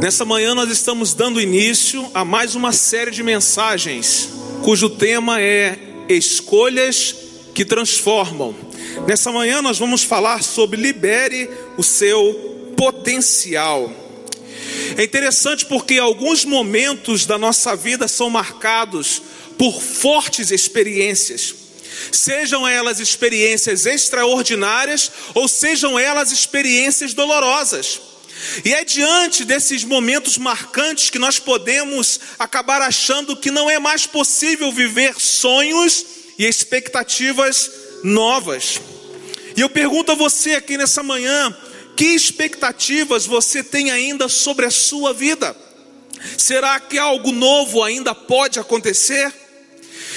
Nessa manhã nós estamos dando início a mais uma série de mensagens cujo tema é Escolhas que Transformam. Nessa manhã nós vamos falar sobre libere o seu potencial. É interessante porque alguns momentos da nossa vida são marcados por fortes experiências. Sejam elas experiências extraordinárias ou sejam elas experiências dolorosas. E é diante desses momentos marcantes que nós podemos acabar achando que não é mais possível viver sonhos e expectativas novas. E eu pergunto a você aqui nessa manhã: que expectativas você tem ainda sobre a sua vida? Será que algo novo ainda pode acontecer?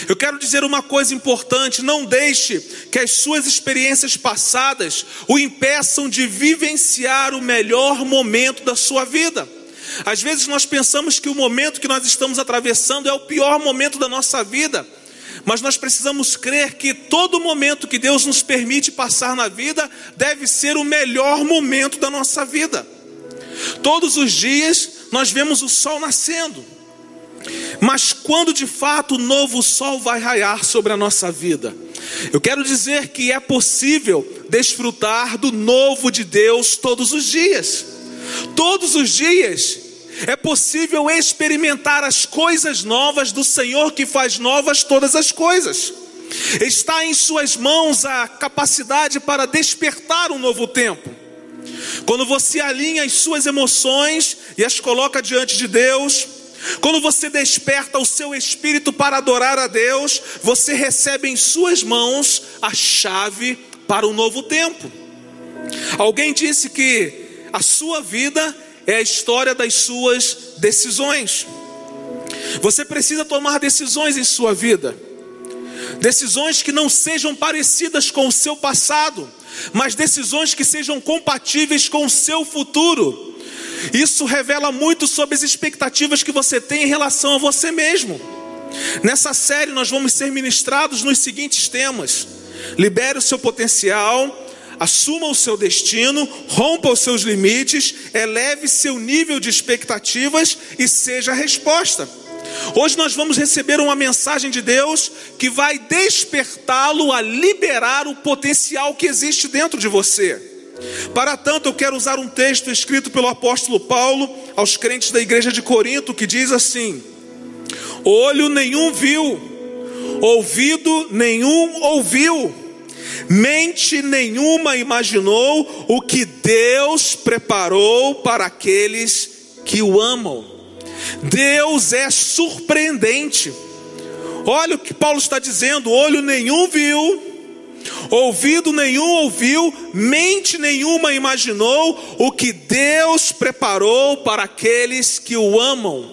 Eu quero dizer uma coisa importante: não deixe que as suas experiências passadas o impeçam de vivenciar o melhor momento da sua vida. Às vezes nós pensamos que o momento que nós estamos atravessando é o pior momento da nossa vida, mas nós precisamos crer que todo momento que Deus nos permite passar na vida deve ser o melhor momento da nossa vida. Todos os dias nós vemos o sol nascendo. Mas quando de fato o novo sol vai raiar sobre a nossa vida? Eu quero dizer que é possível desfrutar do novo de Deus todos os dias. Todos os dias é possível experimentar as coisas novas do Senhor que faz novas todas as coisas. Está em Suas mãos a capacidade para despertar um novo tempo. Quando você alinha as suas emoções e as coloca diante de Deus, quando você desperta o seu espírito para adorar a Deus, você recebe em suas mãos a chave para um novo tempo. Alguém disse que a sua vida é a história das suas decisões. Você precisa tomar decisões em sua vida, decisões que não sejam parecidas com o seu passado, mas decisões que sejam compatíveis com o seu futuro. Isso revela muito sobre as expectativas que você tem em relação a você mesmo. Nessa série nós vamos ser ministrados nos seguintes temas: libere o seu potencial, assuma o seu destino, rompa os seus limites, eleve seu nível de expectativas e seja a resposta. Hoje nós vamos receber uma mensagem de Deus que vai despertá-lo a liberar o potencial que existe dentro de você. Para tanto, eu quero usar um texto escrito pelo apóstolo Paulo aos crentes da igreja de Corinto, que diz assim: Olho nenhum viu, ouvido nenhum ouviu, mente nenhuma imaginou o que Deus preparou para aqueles que o amam. Deus é surpreendente. Olha o que Paulo está dizendo: olho nenhum viu, ouvido nenhum ouviu, mente nenhuma imaginou o que Deus preparou para aqueles que o amam.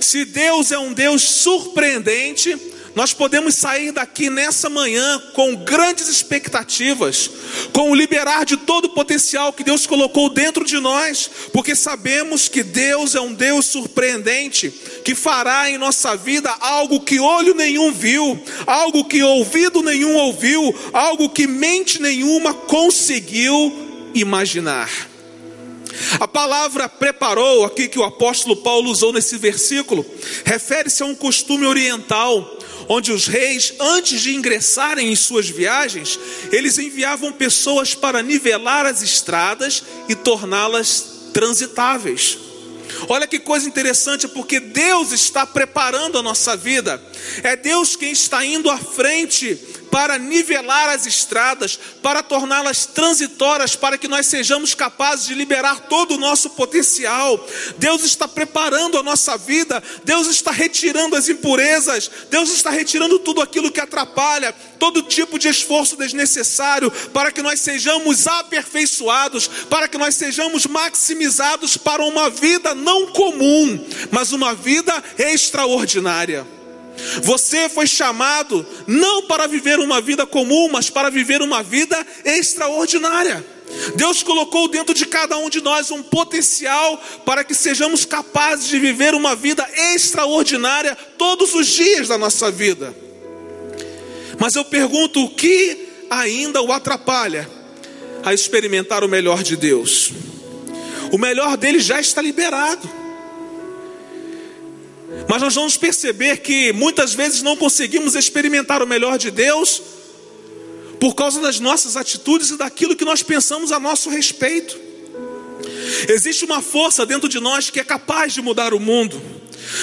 Se Deus é um Deus surpreendente, nós podemos sair daqui nessa manhã com grandes expectativas, com o liberar de todo o potencial que Deus colocou dentro de nós, porque sabemos que Deus é um Deus surpreendente, que fará em nossa vida algo que olho nenhum viu, algo que ouvido nenhum ouviu, algo que mente nenhuma conseguiu imaginar. A palavra preparou, aqui que o apóstolo Paulo usou nesse versículo, refere-se a um costume oriental onde os reis, antes de ingressarem em suas viagens, eles enviavam pessoas para nivelar as estradas e torná-las transitáveis. Olha que coisa interessante, porque Deus está preparando a nossa vida, é Deus quem está indo à frente para nivelar as estradas, para torná-las transitórias, para que nós sejamos capazes de liberar todo o nosso potencial. Deus está preparando a nossa vida, Deus está retirando as impurezas, Deus está retirando tudo aquilo que atrapalha, todo tipo de esforço desnecessário, para que nós sejamos aperfeiçoados, para que nós sejamos maximizados para uma vida não comum, mas uma vida extraordinária. Você foi chamado não para viver uma vida comum, mas para viver uma vida extraordinária. Deus colocou dentro de cada um de nós um potencial para que sejamos capazes de viver uma vida extraordinária todos os dias da nossa vida. Mas eu pergunto: o que ainda o atrapalha a experimentar o melhor de Deus? O melhor dele já está liberado. Mas nós vamos perceber que muitas vezes não conseguimos experimentar o melhor de Deus por causa das nossas atitudes e daquilo que nós pensamos a nosso respeito. Existe uma força dentro de nós que é capaz de mudar o mundo.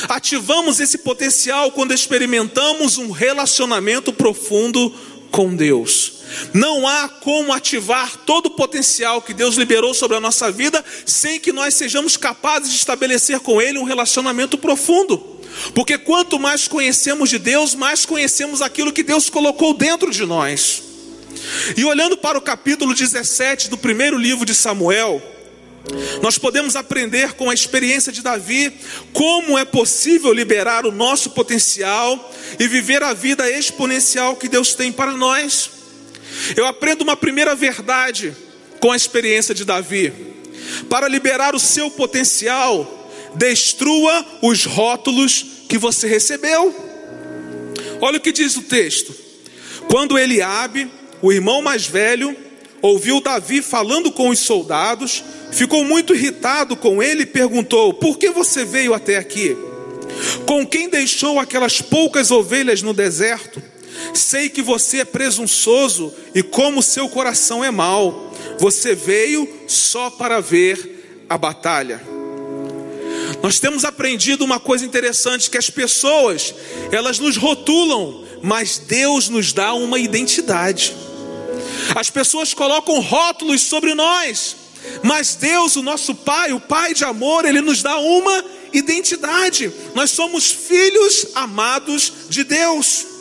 Ativamos esse potencial quando experimentamos um relacionamento profundo com Deus. Não há como ativar todo o potencial que Deus liberou sobre a nossa vida sem que nós sejamos capazes de estabelecer com Ele um relacionamento profundo. Porque quanto mais conhecemos de Deus, mais conhecemos aquilo que Deus colocou dentro de nós. E olhando para o capítulo 17 do primeiro livro de Samuel, nós podemos aprender com a experiência de Davi como é possível liberar o nosso potencial e viver a vida exponencial que Deus tem para nós. Eu aprendo uma primeira verdade com a experiência de Davi. Para liberar o seu potencial, destrua os rótulos que você recebeu. Olha o que diz o texto. Quando Eliabe, o irmão mais velho, ouviu Davi falando com os soldados, ficou muito irritado com ele e perguntou: Por que você veio até aqui? Com quem deixou aquelas poucas ovelhas no deserto? Sei que você é presunçoso e como seu coração é mau. Você veio só para ver a batalha. Nós temos aprendido uma coisa interessante que as pessoas, elas nos rotulam, mas Deus nos dá uma identidade. As pessoas colocam rótulos sobre nós, mas Deus, o nosso Pai, o Pai de amor, Ele nos dá uma identidade. Nós somos filhos amados de Deus.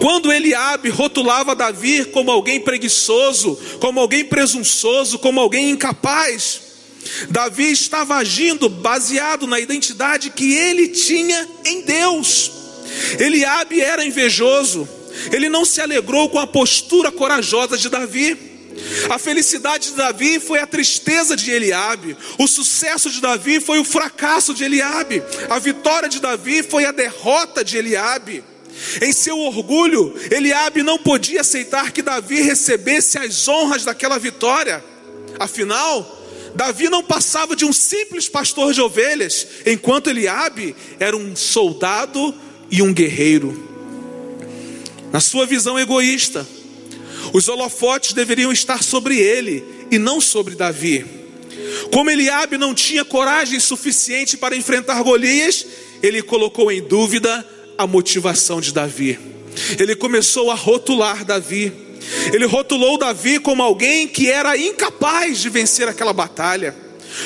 Quando Eliabe rotulava Davi como alguém preguiçoso, como alguém presunçoso, como alguém incapaz, Davi estava agindo baseado na identidade que ele tinha em Deus. Eliabe era invejoso. Ele não se alegrou com a postura corajosa de Davi. A felicidade de Davi foi a tristeza de Eliabe. O sucesso de Davi foi o fracasso de Eliabe. A vitória de Davi foi a derrota de Eliabe. Em seu orgulho, Eliabe não podia aceitar que Davi recebesse as honras daquela vitória. Afinal, Davi não passava de um simples pastor de ovelhas, enquanto Eliabe era um soldado e um guerreiro. Na sua visão egoísta, os holofotes deveriam estar sobre ele e não sobre Davi. Como Eliabe não tinha coragem suficiente para enfrentar Golias, ele colocou em dúvida a motivação de Davi. Ele começou a rotular Davi. Ele rotulou Davi como alguém que era incapaz de vencer aquela batalha.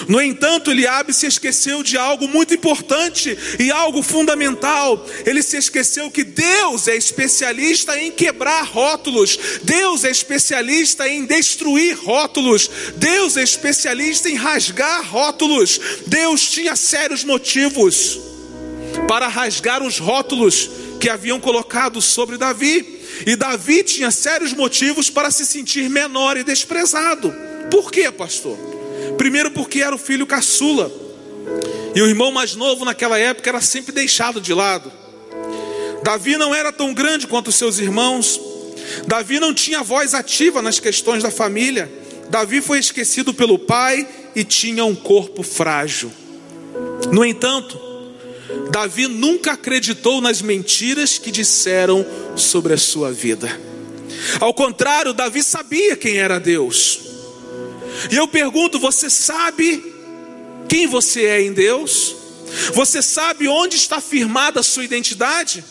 No entanto, Eliabe se esqueceu de algo muito importante e algo fundamental. Ele se esqueceu que Deus é especialista em quebrar rótulos. Deus é especialista em destruir rótulos. Deus é especialista em rasgar rótulos. Deus tinha sérios motivos para rasgar os rótulos que haviam colocado sobre Davi. E Davi tinha sérios motivos para se sentir menor e desprezado. Por quê, pastor? Primeiro, porque era o filho caçula, e o irmão mais novo naquela época era sempre deixado de lado. Davi não era tão grande quanto seus irmãos, Davi não tinha voz ativa nas questões da família. Davi foi esquecido pelo pai e tinha um corpo frágil. No entanto, Davi nunca acreditou nas mentiras que disseram sobre a sua vida. Ao contrário, Davi sabia quem era Deus. E eu pergunto: você sabe quem você é em Deus? Você sabe onde está firmada a sua identidade?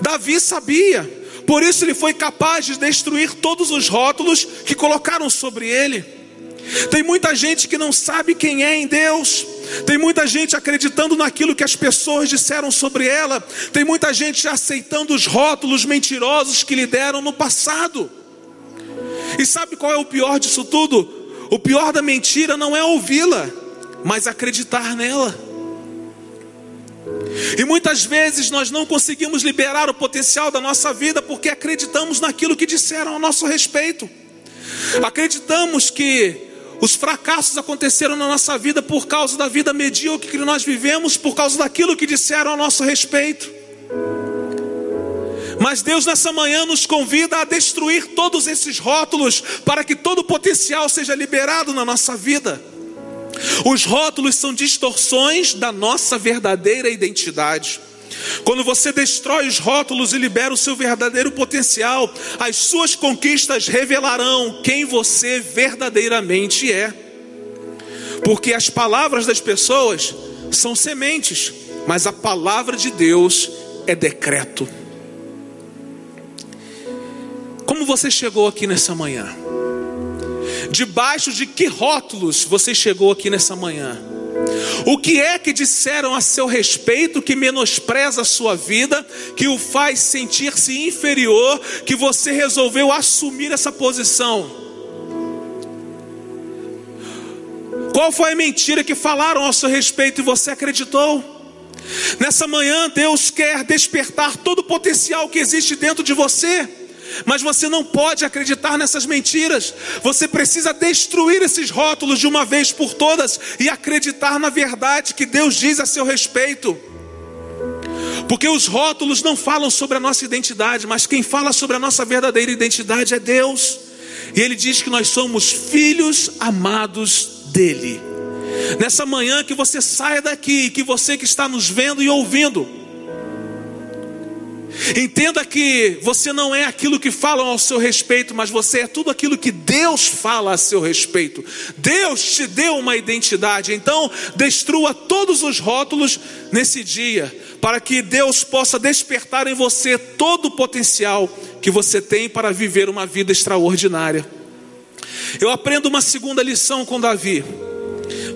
Davi sabia, por isso ele foi capaz de destruir todos os rótulos que colocaram sobre ele. Tem muita gente que não sabe quem é em Deus. Tem muita gente acreditando naquilo que as pessoas disseram sobre ela. Tem muita gente aceitando os rótulos mentirosos que lhe deram no passado. E sabe qual é o pior disso tudo? O pior da mentira não é ouvi-la, mas acreditar nela. E muitas vezes nós não conseguimos liberar o potencial da nossa vida porque acreditamos naquilo que disseram a nosso respeito. Acreditamos que os fracassos aconteceram na nossa vida por causa da vida medíocre que nós vivemos, por causa daquilo que disseram a nosso respeito. Mas Deus nessa manhã nos convida a destruir todos esses rótulos para que todo o potencial seja liberado na nossa vida. Os rótulos são distorções da nossa verdadeira identidade. Quando você destrói os rótulos e libera o seu verdadeiro potencial, as suas conquistas revelarão quem você verdadeiramente é. Porque as palavras das pessoas são sementes, mas a palavra de Deus é decreto. Como você chegou aqui nessa manhã? Debaixo de que rótulos você chegou aqui nessa manhã? O que é que disseram a seu respeito que menospreza a sua vida, que o faz sentir-se inferior, que você resolveu assumir essa posição? Qual foi a mentira que falaram a seu respeito e você acreditou? Nessa manhã, Deus quer despertar todo o potencial que existe dentro de você. Mas você não pode acreditar nessas mentiras. Você precisa destruir esses rótulos de uma vez por todas e acreditar na verdade que Deus diz a seu respeito. Porque os rótulos não falam sobre a nossa identidade, mas quem fala sobre a nossa verdadeira identidade é Deus. E Ele diz que nós somos filhos amados dEle. Nessa manhã que você saia daqui, que você que está nos vendo e ouvindo, Entenda que você não é aquilo que falam ao seu respeito, mas você é tudo aquilo que Deus fala a seu respeito. Deus te deu uma identidade, então destrua todos os rótulos nesse dia, para que Deus possa despertar em você todo o potencial que você tem para viver uma vida extraordinária. Eu aprendo uma segunda lição com Davi.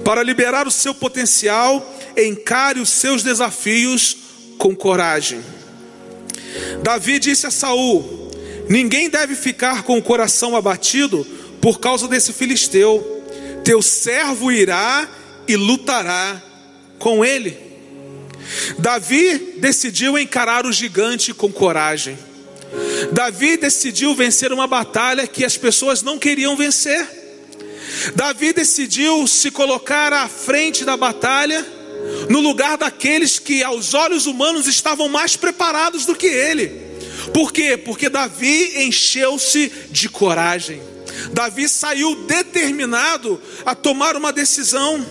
Para liberar o seu potencial, encare os seus desafios com coragem. Davi disse a Saul: Ninguém deve ficar com o coração abatido por causa desse filisteu. Teu servo irá e lutará com ele. Davi decidiu encarar o gigante com coragem. Davi decidiu vencer uma batalha que as pessoas não queriam vencer. Davi decidiu se colocar à frente da batalha no lugar daqueles que aos olhos humanos estavam mais preparados do que ele. Por quê? Porque Davi encheu-se de coragem. Davi saiu determinado a tomar uma decisão.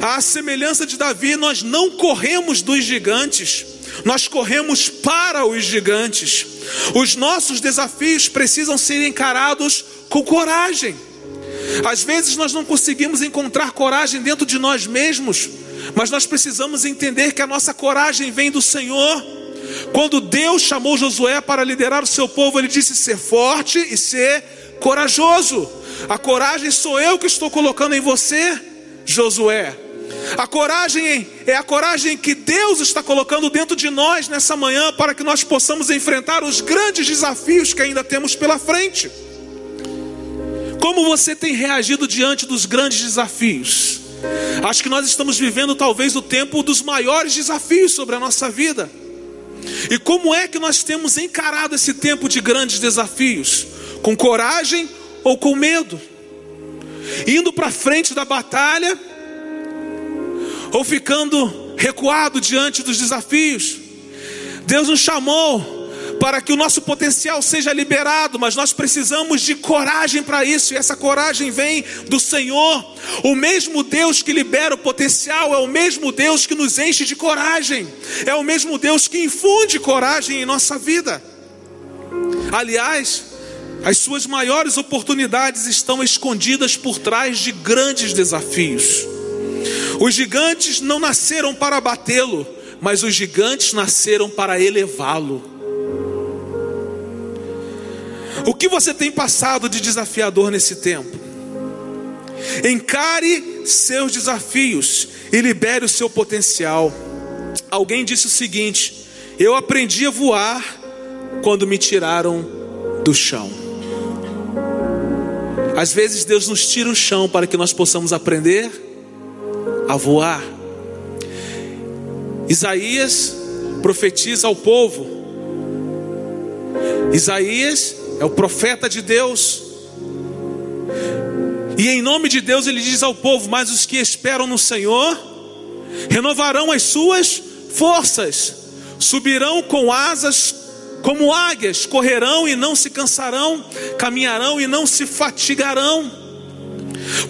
À semelhança de Davi, nós não corremos dos gigantes, nós corremos para os gigantes. Os nossos desafios precisam ser encarados com coragem. Às vezes nós não conseguimos encontrar coragem dentro de nós mesmos, mas nós precisamos entender que a nossa coragem vem do Senhor. Quando Deus chamou Josué para liderar o seu povo, ele disse: ser forte e ser corajoso. A coragem sou eu que estou colocando em você, Josué. A coragem é a coragem que Deus está colocando dentro de nós nessa manhã para que nós possamos enfrentar os grandes desafios que ainda temos pela frente. Como você tem reagido diante dos grandes desafios? Acho que nós estamos vivendo talvez o tempo dos maiores desafios sobre a nossa vida. E como é que nós temos encarado esse tempo de grandes desafios? Com coragem ou com medo? Indo para frente da batalha ou ficando recuado diante dos desafios? Deus nos chamou para que o nosso potencial seja liberado, mas nós precisamos de coragem para isso, e essa coragem vem do Senhor. O mesmo Deus que libera o potencial é o mesmo Deus que nos enche de coragem, é o mesmo Deus que infunde coragem em nossa vida. Aliás, as suas maiores oportunidades estão escondidas por trás de grandes desafios. Os gigantes não nasceram para batê-lo, mas os gigantes nasceram para elevá-lo. O que você tem passado de desafiador nesse tempo? Encare seus desafios e libere o seu potencial. Alguém disse o seguinte: Eu aprendi a voar quando me tiraram do chão. Às vezes Deus nos tira o chão para que nós possamos aprender a voar. Isaías profetiza ao povo. Isaías é o profeta de Deus. E em nome de Deus ele diz ao povo: Mas os que esperam no Senhor renovarão as suas forças, subirão com asas como águias, correrão e não se cansarão, caminharão e não se fatigarão.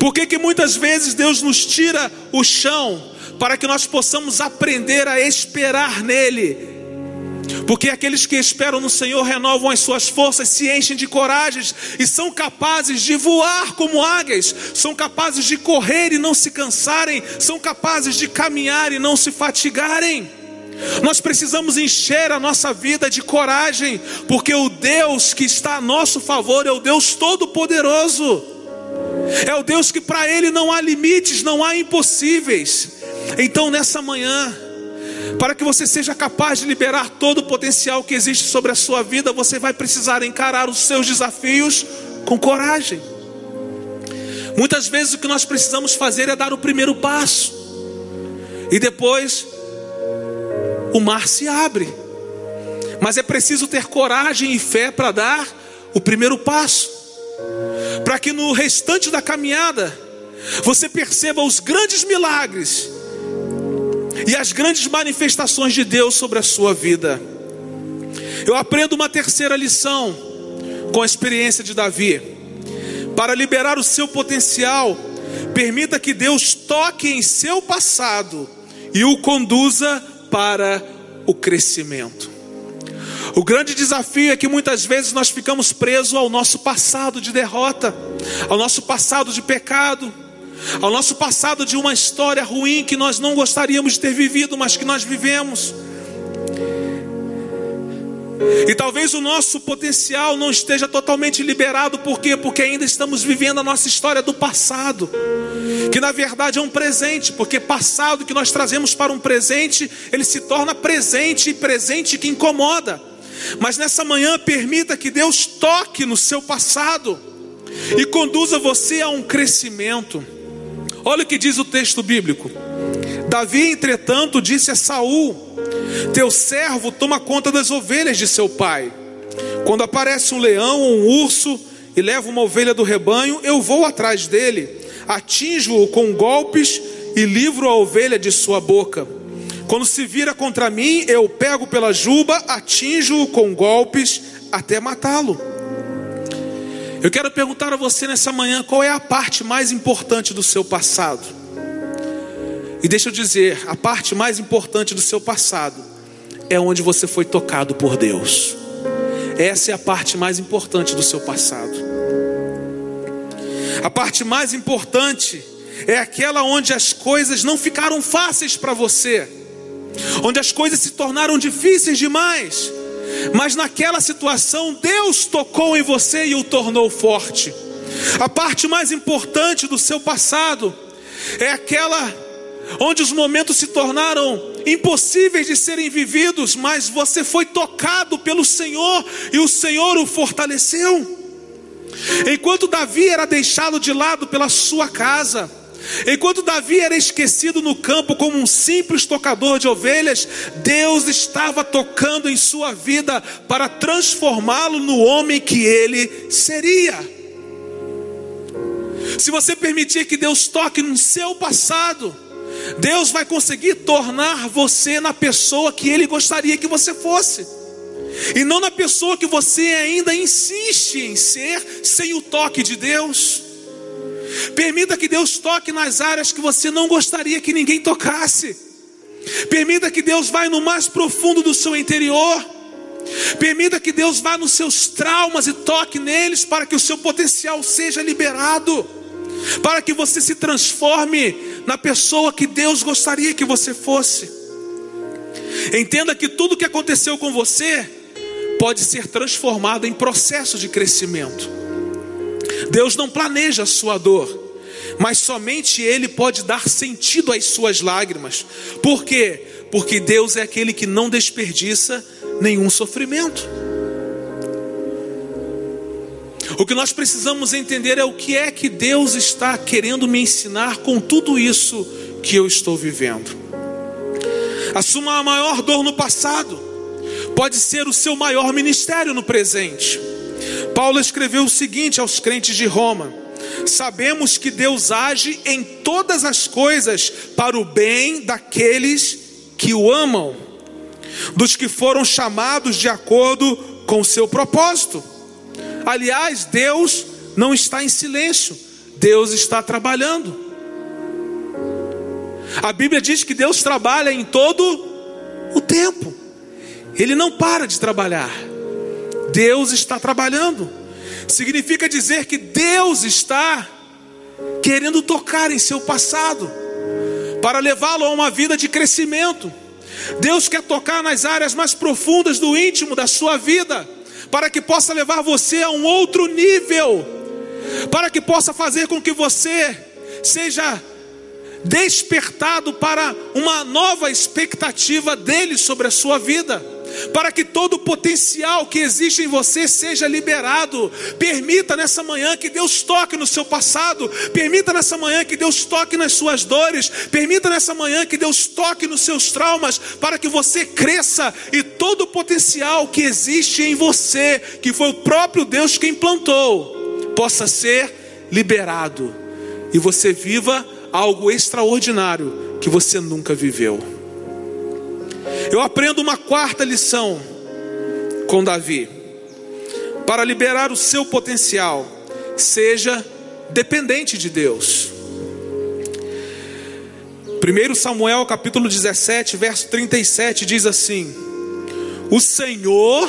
Por que, que muitas vezes Deus nos tira o chão para que nós possamos aprender a esperar nele? Porque aqueles que esperam no Senhor renovam as suas forças, se enchem de coragens e são capazes de voar como águias, são capazes de correr e não se cansarem, são capazes de caminhar e não se fatigarem. Nós precisamos encher a nossa vida de coragem, porque o Deus que está a nosso favor é o Deus Todo-Poderoso, é o Deus que para Ele não há limites, não há impossíveis. Então, nessa manhã, para que você seja capaz de liberar todo o potencial que existe sobre a sua vida, você vai precisar encarar os seus desafios com coragem. Muitas vezes o que nós precisamos fazer é dar o primeiro passo, e depois o mar se abre. Mas é preciso ter coragem e fé para dar o primeiro passo, para que no restante da caminhada você perceba os grandes milagres e as grandes manifestações de Deus sobre a sua vida. Eu aprendo uma terceira lição com a experiência de Davi. Para liberar o seu potencial, permita que Deus toque em seu passado e o conduza para o crescimento. O grande desafio é que muitas vezes nós ficamos presos ao nosso passado de derrota, ao nosso passado de pecado ao nosso passado de uma história ruim que nós não gostaríamos de ter vivido, mas que nós vivemos. E talvez o nosso potencial não esteja totalmente liberado, por quê? Porque ainda estamos vivendo a nossa história do passado, que na verdade é um presente, porque passado que nós trazemos para um presente, ele se torna presente e presente que incomoda. Mas nessa manhã, permita que Deus toque no seu passado e conduza você a um crescimento. Olha o que diz o texto bíblico. Davi, entretanto, disse a Saul: Teu servo toma conta das ovelhas de seu pai. Quando aparece um leão ou um urso e leva uma ovelha do rebanho, eu vou atrás dele, atinjo-o com golpes e livro a ovelha de sua boca. Quando se vira contra mim, eu pego pela juba, atinjo-o com golpes até matá-lo. Eu quero perguntar a você nessa manhã qual é a parte mais importante do seu passado. E deixa eu dizer, a parte mais importante do seu passado é onde você foi tocado por Deus. Essa é a parte mais importante do seu passado. A parte mais importante é aquela onde as coisas não ficaram fáceis para você, onde as coisas se tornaram difíceis demais mas naquela situação Deus tocou em você e o tornou forte. A parte mais importante do seu passado é aquela onde os momentos se tornaram impossíveis de serem vividos, mas você foi tocado pelo Senhor e o Senhor o fortaleceu. Enquanto Davi era deixado de lado pela sua casa, Enquanto Davi era esquecido no campo como um simples tocador de ovelhas, Deus estava tocando em sua vida para transformá-lo no homem que ele seria. Se você permitir que Deus toque no seu passado, Deus vai conseguir tornar você na pessoa que Ele gostaria que você fosse, e não na pessoa que você ainda insiste em ser sem o toque de Deus. Permita que Deus toque nas áreas que você não gostaria que ninguém tocasse. Permita que Deus vá no mais profundo do seu interior. Permita que Deus vá nos seus traumas e toque neles para que o seu potencial seja liberado. Para que você se transforme na pessoa que Deus gostaria que você fosse. Entenda que tudo que aconteceu com você pode ser transformado em processo de crescimento. Deus não planeja a sua dor, mas somente Ele pode dar sentido às suas lágrimas. Por quê? Porque Deus é aquele que não desperdiça nenhum sofrimento. O que nós precisamos entender é o que é que Deus está querendo me ensinar com tudo isso que eu estou vivendo. Assuma a maior dor no passado, pode ser o seu maior ministério no presente. Paulo escreveu o seguinte aos crentes de Roma: Sabemos que Deus age em todas as coisas para o bem daqueles que o amam, dos que foram chamados de acordo com o seu propósito. Aliás, Deus não está em silêncio, Deus está trabalhando. A Bíblia diz que Deus trabalha em todo o tempo. Ele não para de trabalhar. Deus está trabalhando. Significa dizer que Deus está querendo tocar em seu passado para levá-lo a uma vida de crescimento. Deus quer tocar nas áreas mais profundas do íntimo da sua vida, para que possa levar você a um outro nível, para que possa fazer com que você seja despertado para uma nova expectativa dele sobre a sua vida para que todo o potencial que existe em você seja liberado. Permita nessa manhã que Deus toque no seu passado, permita nessa manhã que Deus toque nas suas dores, permita nessa manhã que Deus toque nos seus traumas, para que você cresça e todo o potencial que existe em você, que foi o próprio Deus quem plantou, possa ser liberado e você viva algo extraordinário que você nunca viveu. Eu aprendo uma quarta lição com Davi. Para liberar o seu potencial, seja dependente de Deus. 1 Samuel capítulo 17, verso 37 diz assim: O Senhor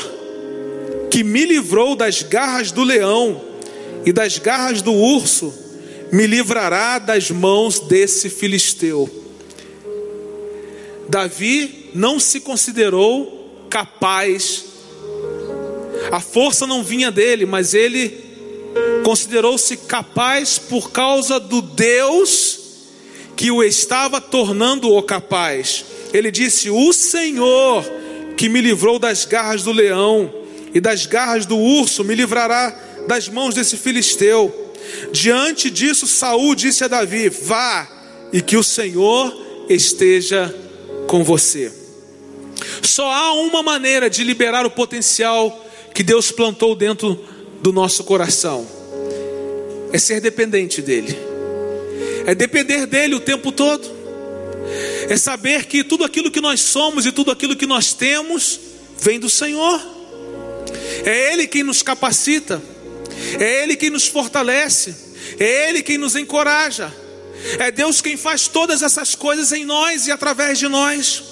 que me livrou das garras do leão e das garras do urso, me livrará das mãos desse filisteu. Davi não se considerou capaz. A força não vinha dele, mas ele considerou-se capaz por causa do Deus que o estava tornando o capaz. Ele disse: O Senhor que me livrou das garras do leão e das garras do urso me livrará das mãos desse filisteu. Diante disso, Saul disse a Davi: Vá e que o Senhor esteja com você. Só há uma maneira de liberar o potencial que Deus plantou dentro do nosso coração: é ser dependente dEle, é depender dEle o tempo todo, é saber que tudo aquilo que nós somos e tudo aquilo que nós temos vem do Senhor, é Ele quem nos capacita, é Ele quem nos fortalece, é Ele quem nos encoraja. É Deus quem faz todas essas coisas em nós e através de nós.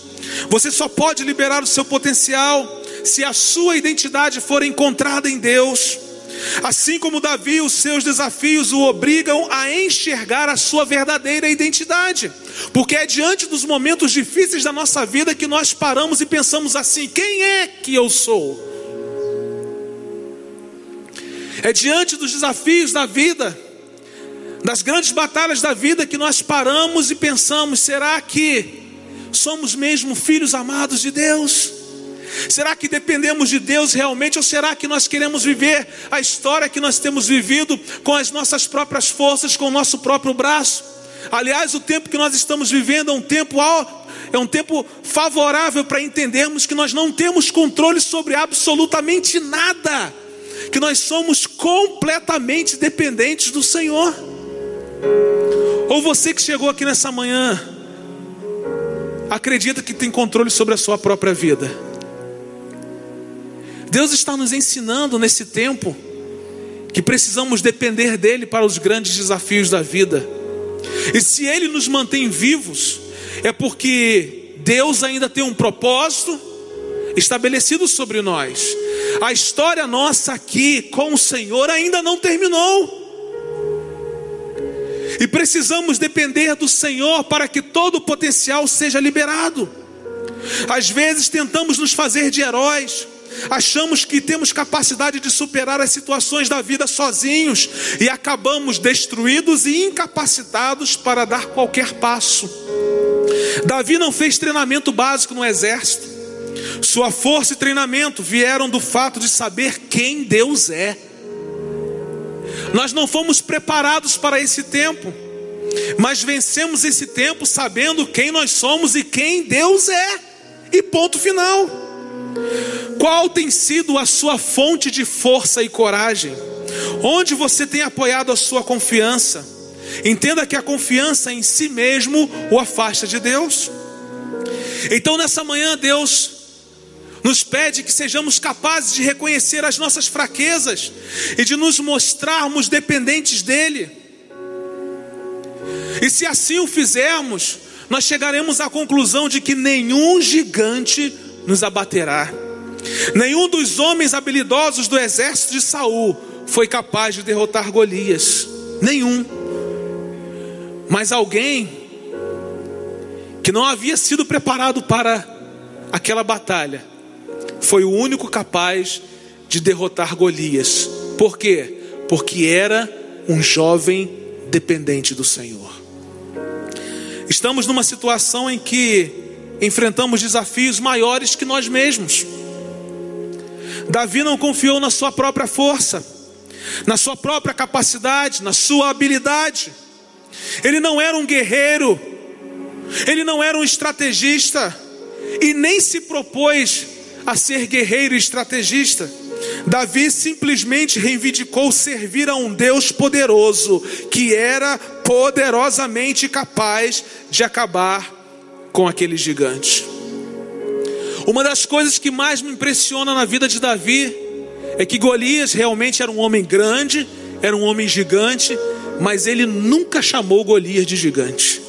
Você só pode liberar o seu potencial se a sua identidade for encontrada em Deus. Assim como Davi, os seus desafios o obrigam a enxergar a sua verdadeira identidade, porque é diante dos momentos difíceis da nossa vida que nós paramos e pensamos assim: quem é que eu sou? É diante dos desafios da vida, das grandes batalhas da vida, que nós paramos e pensamos: será que Somos mesmo filhos amados de Deus? Será que dependemos de Deus realmente ou será que nós queremos viver a história que nós temos vivido com as nossas próprias forças, com o nosso próprio braço? Aliás, o tempo que nós estamos vivendo é um tempo é um tempo favorável para entendermos que nós não temos controle sobre absolutamente nada, que nós somos completamente dependentes do Senhor. Ou você que chegou aqui nessa manhã, acredita que tem controle sobre a sua própria vida. Deus está nos ensinando nesse tempo que precisamos depender dEle para os grandes desafios da vida. E se Ele nos mantém vivos, é porque Deus ainda tem um propósito estabelecido sobre nós. A história nossa aqui com o Senhor ainda não terminou. E precisamos depender do Senhor para que todo o potencial seja liberado. Às vezes tentamos nos fazer de heróis, achamos que temos capacidade de superar as situações da vida sozinhos e acabamos destruídos e incapacitados para dar qualquer passo. Davi não fez treinamento básico no exército. Sua força e treinamento vieram do fato de saber quem Deus é. Nós não fomos preparados para esse tempo, mas vencemos esse tempo sabendo quem nós somos e quem Deus é. E ponto final. Qual tem sido a sua fonte de força e coragem? Onde você tem apoiado a sua confiança? Entenda que a confiança em si mesmo o afasta de Deus. Então, nessa manhã, Deus nos pede que sejamos capazes de reconhecer as nossas fraquezas e de nos mostrarmos dependentes dEle. E se assim o fizermos, nós chegaremos à conclusão de que nenhum gigante nos abaterá. Nenhum dos homens habilidosos do exército de Saul foi capaz de derrotar Golias. Nenhum. Mas alguém que não havia sido preparado para aquela batalha foi o único capaz de derrotar Golias. Por quê? Porque era um jovem dependente do Senhor. Estamos numa situação em que enfrentamos desafios maiores que nós mesmos. Davi não confiou na sua própria força, na sua própria capacidade, na sua habilidade. Ele não era um guerreiro, ele não era um estrategista e nem se propôs a ser guerreiro e estrategista. Davi simplesmente reivindicou servir a um Deus poderoso, que era poderosamente capaz de acabar com aquele gigante. Uma das coisas que mais me impressiona na vida de Davi é que Golias realmente era um homem grande, era um homem gigante, mas ele nunca chamou Golias de gigante.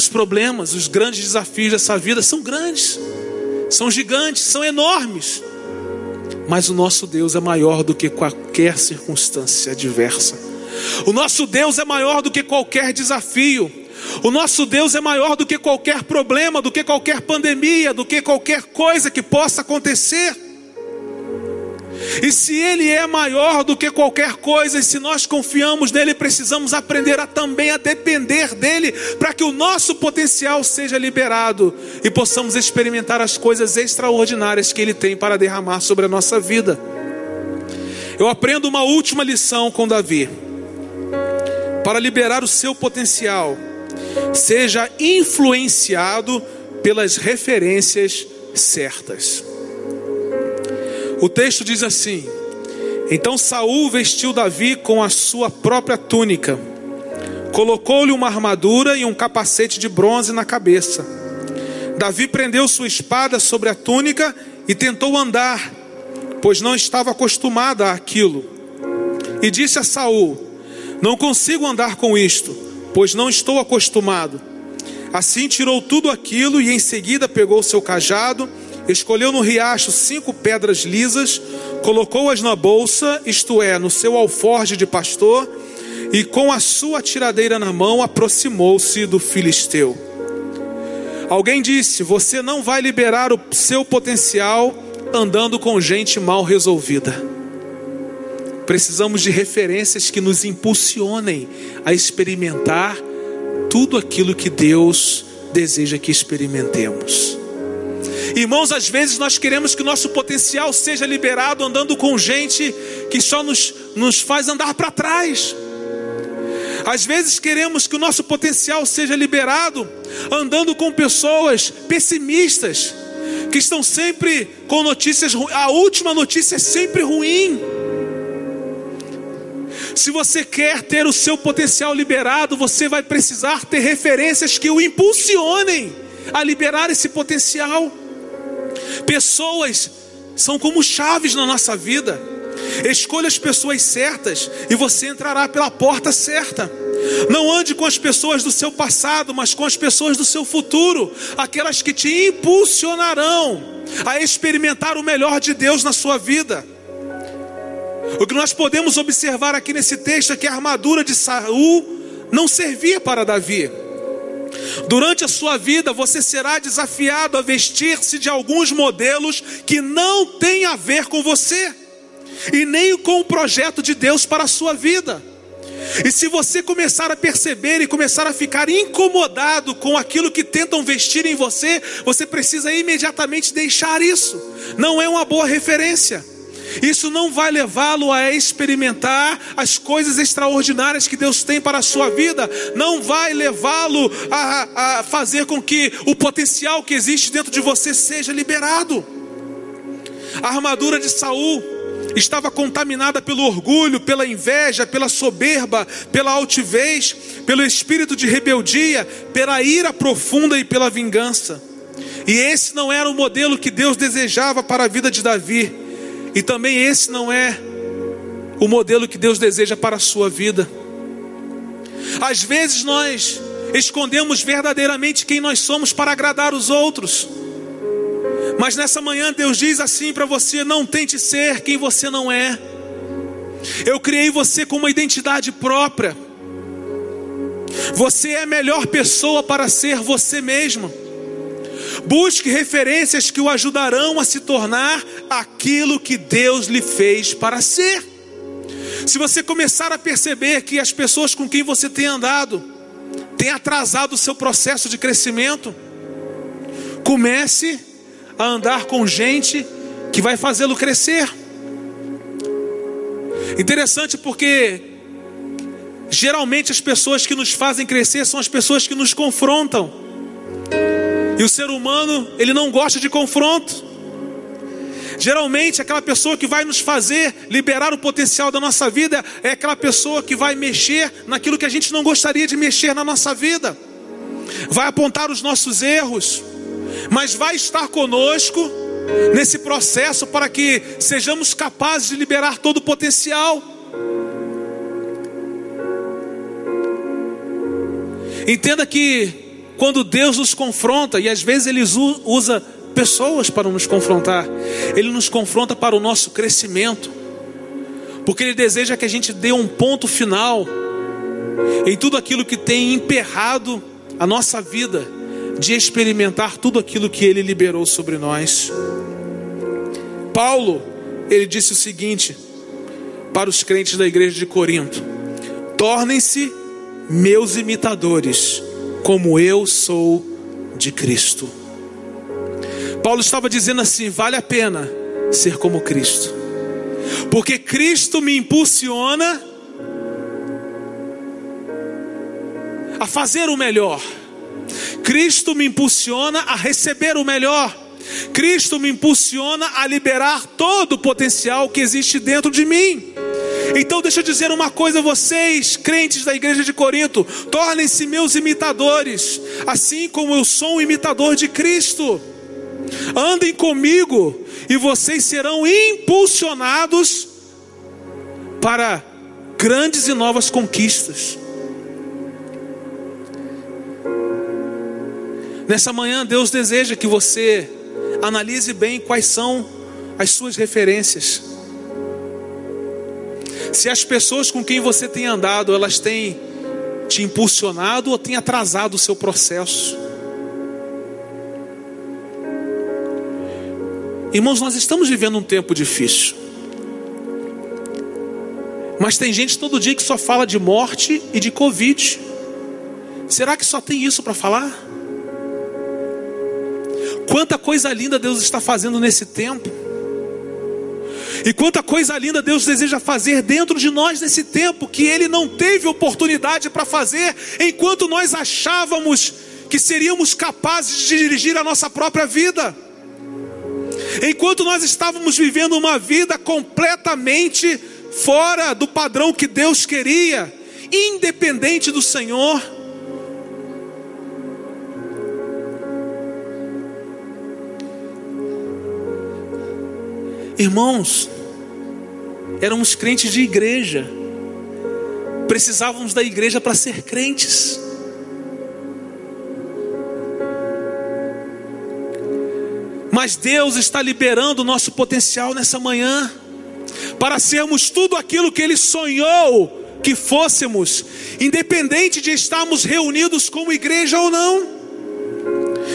Os problemas, os grandes desafios dessa vida são grandes, são gigantes, são enormes. Mas o nosso Deus é maior do que qualquer circunstância adversa. O nosso Deus é maior do que qualquer desafio. O nosso Deus é maior do que qualquer problema, do que qualquer pandemia, do que qualquer coisa que possa acontecer. E se Ele é maior do que qualquer coisa, e se nós confiamos nele, precisamos aprender a também a depender dele, para que o nosso potencial seja liberado e possamos experimentar as coisas extraordinárias que Ele tem para derramar sobre a nossa vida. Eu aprendo uma última lição com Davi. Para liberar o seu potencial, seja influenciado pelas referências certas. O texto diz assim: Então Saul vestiu Davi com a sua própria túnica, colocou-lhe uma armadura e um capacete de bronze na cabeça. Davi prendeu sua espada sobre a túnica e tentou andar, pois não estava acostumado àquilo. E disse a Saul: Não consigo andar com isto, pois não estou acostumado. Assim tirou tudo aquilo e em seguida pegou seu cajado escolheu no riacho cinco pedras lisas, colocou-as na bolsa, isto é, no seu alforje de pastor, e com a sua tiradeira na mão aproximou-se do filisteu. Alguém disse: Você não vai liberar o seu potencial andando com gente mal resolvida. Precisamos de referências que nos impulsionem a experimentar tudo aquilo que Deus deseja que experimentemos. Irmãos, às vezes nós queremos que o nosso potencial seja liberado andando com gente que só nos, nos faz andar para trás. Às vezes queremos que o nosso potencial seja liberado andando com pessoas pessimistas, que estão sempre com notícias ruins. A última notícia é sempre ruim. Se você quer ter o seu potencial liberado, você vai precisar ter referências que o impulsionem a liberar esse potencial. Pessoas são como chaves na nossa vida. Escolha as pessoas certas e você entrará pela porta certa. Não ande com as pessoas do seu passado, mas com as pessoas do seu futuro, aquelas que te impulsionarão a experimentar o melhor de Deus na sua vida. O que nós podemos observar aqui nesse texto é que a armadura de Saul não servia para Davi. Durante a sua vida, você será desafiado a vestir-se de alguns modelos que não têm a ver com você e nem com o projeto de Deus para a sua vida. E se você começar a perceber e começar a ficar incomodado com aquilo que tentam vestir em você, você precisa imediatamente deixar isso. Não é uma boa referência. Isso não vai levá-lo a experimentar as coisas extraordinárias que Deus tem para a sua vida, não vai levá-lo a, a fazer com que o potencial que existe dentro de você seja liberado. A armadura de Saul estava contaminada pelo orgulho, pela inveja, pela soberba, pela altivez, pelo espírito de rebeldia, pela ira profunda e pela vingança. E esse não era o modelo que Deus desejava para a vida de Davi. E também esse não é o modelo que Deus deseja para a sua vida. Às vezes nós escondemos verdadeiramente quem nós somos para agradar os outros. Mas nessa manhã Deus diz assim para você: não tente ser quem você não é. Eu criei você com uma identidade própria. Você é a melhor pessoa para ser você mesmo. Busque referências que o ajudarão a se tornar aquilo que Deus lhe fez para ser. Se você começar a perceber que as pessoas com quem você tem andado têm atrasado o seu processo de crescimento, comece a andar com gente que vai fazê-lo crescer. Interessante porque geralmente as pessoas que nos fazem crescer são as pessoas que nos confrontam. E o ser humano, ele não gosta de confronto. Geralmente, aquela pessoa que vai nos fazer liberar o potencial da nossa vida é aquela pessoa que vai mexer naquilo que a gente não gostaria de mexer na nossa vida, vai apontar os nossos erros, mas vai estar conosco nesse processo para que sejamos capazes de liberar todo o potencial. Entenda que quando Deus nos confronta, e às vezes Ele usa pessoas para nos confrontar, Ele nos confronta para o nosso crescimento, porque Ele deseja que a gente dê um ponto final em tudo aquilo que tem emperrado a nossa vida, de experimentar tudo aquilo que Ele liberou sobre nós. Paulo, ele disse o seguinte para os crentes da igreja de Corinto: tornem-se meus imitadores, como eu sou de Cristo. Paulo estava dizendo assim: vale a pena ser como Cristo, porque Cristo me impulsiona a fazer o melhor, Cristo me impulsiona a receber o melhor. Cristo me impulsiona a liberar todo o potencial que existe dentro de mim. Então, deixa eu dizer uma coisa a vocês, crentes da igreja de Corinto: tornem-se meus imitadores, assim como eu sou um imitador de Cristo. Andem comigo, e vocês serão impulsionados para grandes e novas conquistas. Nessa manhã, Deus deseja que você analise bem quais são as suas referências. Se as pessoas com quem você tem andado, elas têm te impulsionado ou têm atrasado o seu processo. Irmãos, nós estamos vivendo um tempo difícil. Mas tem gente todo dia que só fala de morte e de Covid. Será que só tem isso para falar? Quanta coisa linda Deus está fazendo nesse tempo. E quanta coisa linda Deus deseja fazer dentro de nós nesse tempo que Ele não teve oportunidade para fazer, enquanto nós achávamos que seríamos capazes de dirigir a nossa própria vida. Enquanto nós estávamos vivendo uma vida completamente fora do padrão que Deus queria, independente do Senhor. Irmãos, éramos crentes de igreja, precisávamos da igreja para ser crentes. Mas Deus está liberando o nosso potencial nessa manhã, para sermos tudo aquilo que Ele sonhou que fôssemos, independente de estarmos reunidos como igreja ou não.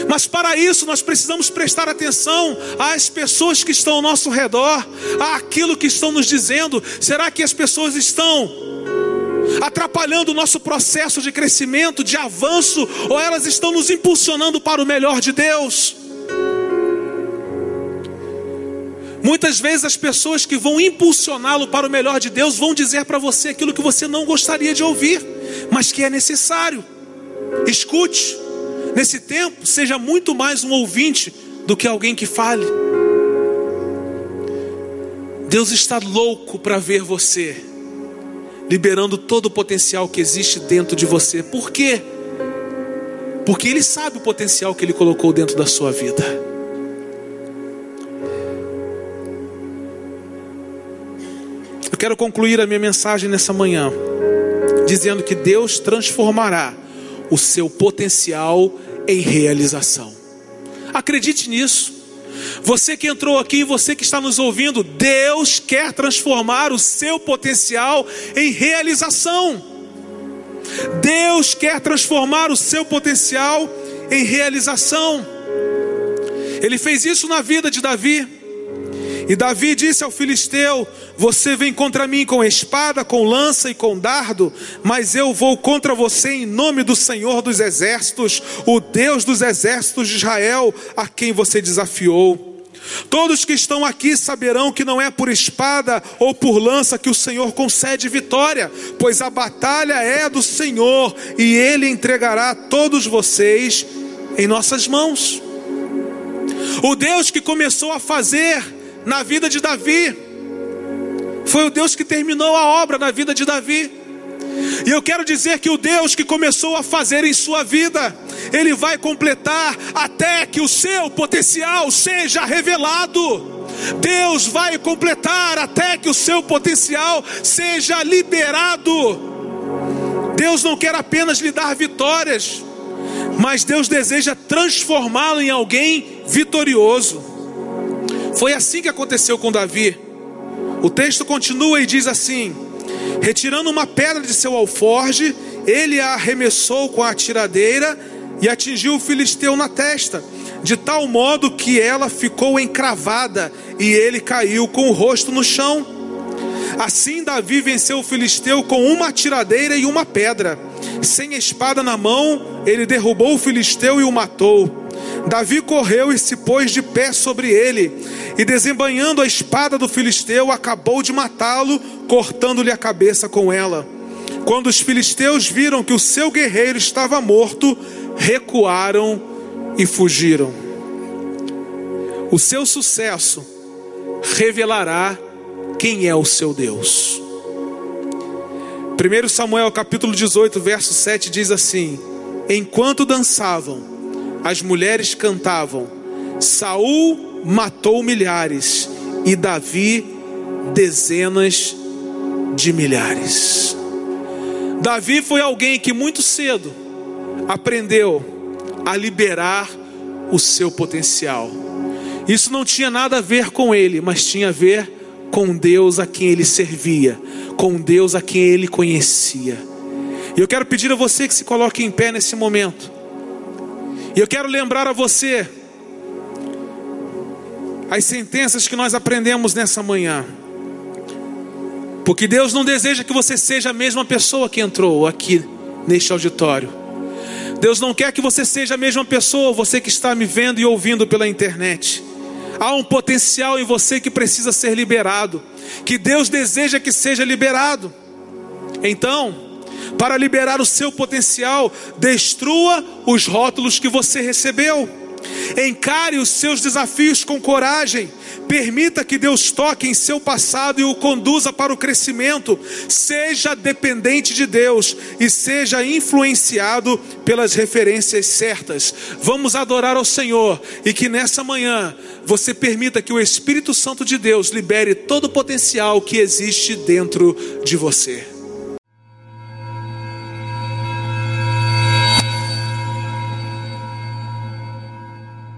Mas para isso nós precisamos prestar atenção às pessoas que estão ao nosso redor, àquilo que estão nos dizendo. Será que as pessoas estão atrapalhando o nosso processo de crescimento, de avanço, ou elas estão nos impulsionando para o melhor de Deus? Muitas vezes as pessoas que vão impulsioná-lo para o melhor de Deus vão dizer para você aquilo que você não gostaria de ouvir, mas que é necessário. Escute nesse tempo, seja muito mais um ouvinte do que alguém que fale. Deus está louco para ver você liberando todo o potencial que existe dentro de você. Por quê? Porque Ele sabe o potencial que Ele colocou dentro da sua vida. Eu quero concluir a minha mensagem nessa manhã dizendo que Deus transformará o seu potencial em realização. Acredite nisso. Você que entrou aqui, você que está nos ouvindo, Deus quer transformar o seu potencial em realização. Deus quer transformar o seu potencial em realização. Ele fez isso na vida de Davi. E Davi disse ao filisteu: Você vem contra mim com espada, com lança e com dardo, mas eu vou contra você em nome do Senhor dos exércitos, o Deus dos exércitos de Israel, a quem você desafiou. Todos que estão aqui saberão que não é por espada ou por lança que o Senhor concede vitória, pois a batalha é do Senhor e Ele entregará todos vocês em nossas mãos. O Deus que começou a fazer na vida de Davi, foi o Deus que terminou a obra na vida de Davi. E eu quero dizer que o Deus que começou a fazer em sua vida, Ele vai completar até que o seu potencial seja revelado. Deus vai completar até que o seu potencial seja liberado. Deus não quer apenas lhe dar vitórias, mas Deus deseja transformá-lo em alguém vitorioso. Foi assim que aconteceu com Davi. O texto continua e diz assim: Retirando uma pedra de seu alforge, ele a arremessou com a tiradeira e atingiu o filisteu na testa, de tal modo que ela ficou encravada e ele caiu com o rosto no chão. Assim Davi venceu o filisteu com uma tiradeira e uma pedra. Sem espada na mão, ele derrubou o filisteu e o matou. Davi correu e se pôs de pé sobre ele, e desembanhando a espada do filisteu, acabou de matá-lo, cortando-lhe a cabeça com ela. Quando os filisteus viram que o seu guerreiro estava morto, recuaram e fugiram. O seu sucesso revelará quem é o seu Deus. 1 Samuel capítulo 18, verso 7 diz assim: Enquanto dançavam, as mulheres cantavam: Saul matou milhares e Davi dezenas de milhares. Davi foi alguém que muito cedo aprendeu a liberar o seu potencial. Isso não tinha nada a ver com ele, mas tinha a ver com Deus a quem ele servia, com Deus a quem ele conhecia. E eu quero pedir a você que se coloque em pé nesse momento. E eu quero lembrar a você as sentenças que nós aprendemos nessa manhã. Porque Deus não deseja que você seja a mesma pessoa que entrou aqui neste auditório. Deus não quer que você seja a mesma pessoa, você que está me vendo e ouvindo pela internet. Há um potencial em você que precisa ser liberado, que Deus deseja que seja liberado. Então, para liberar o seu potencial, destrua os rótulos que você recebeu. Encare os seus desafios com coragem. Permita que Deus toque em seu passado e o conduza para o crescimento. Seja dependente de Deus e seja influenciado pelas referências certas. Vamos adorar ao Senhor e que nessa manhã você permita que o Espírito Santo de Deus libere todo o potencial que existe dentro de você.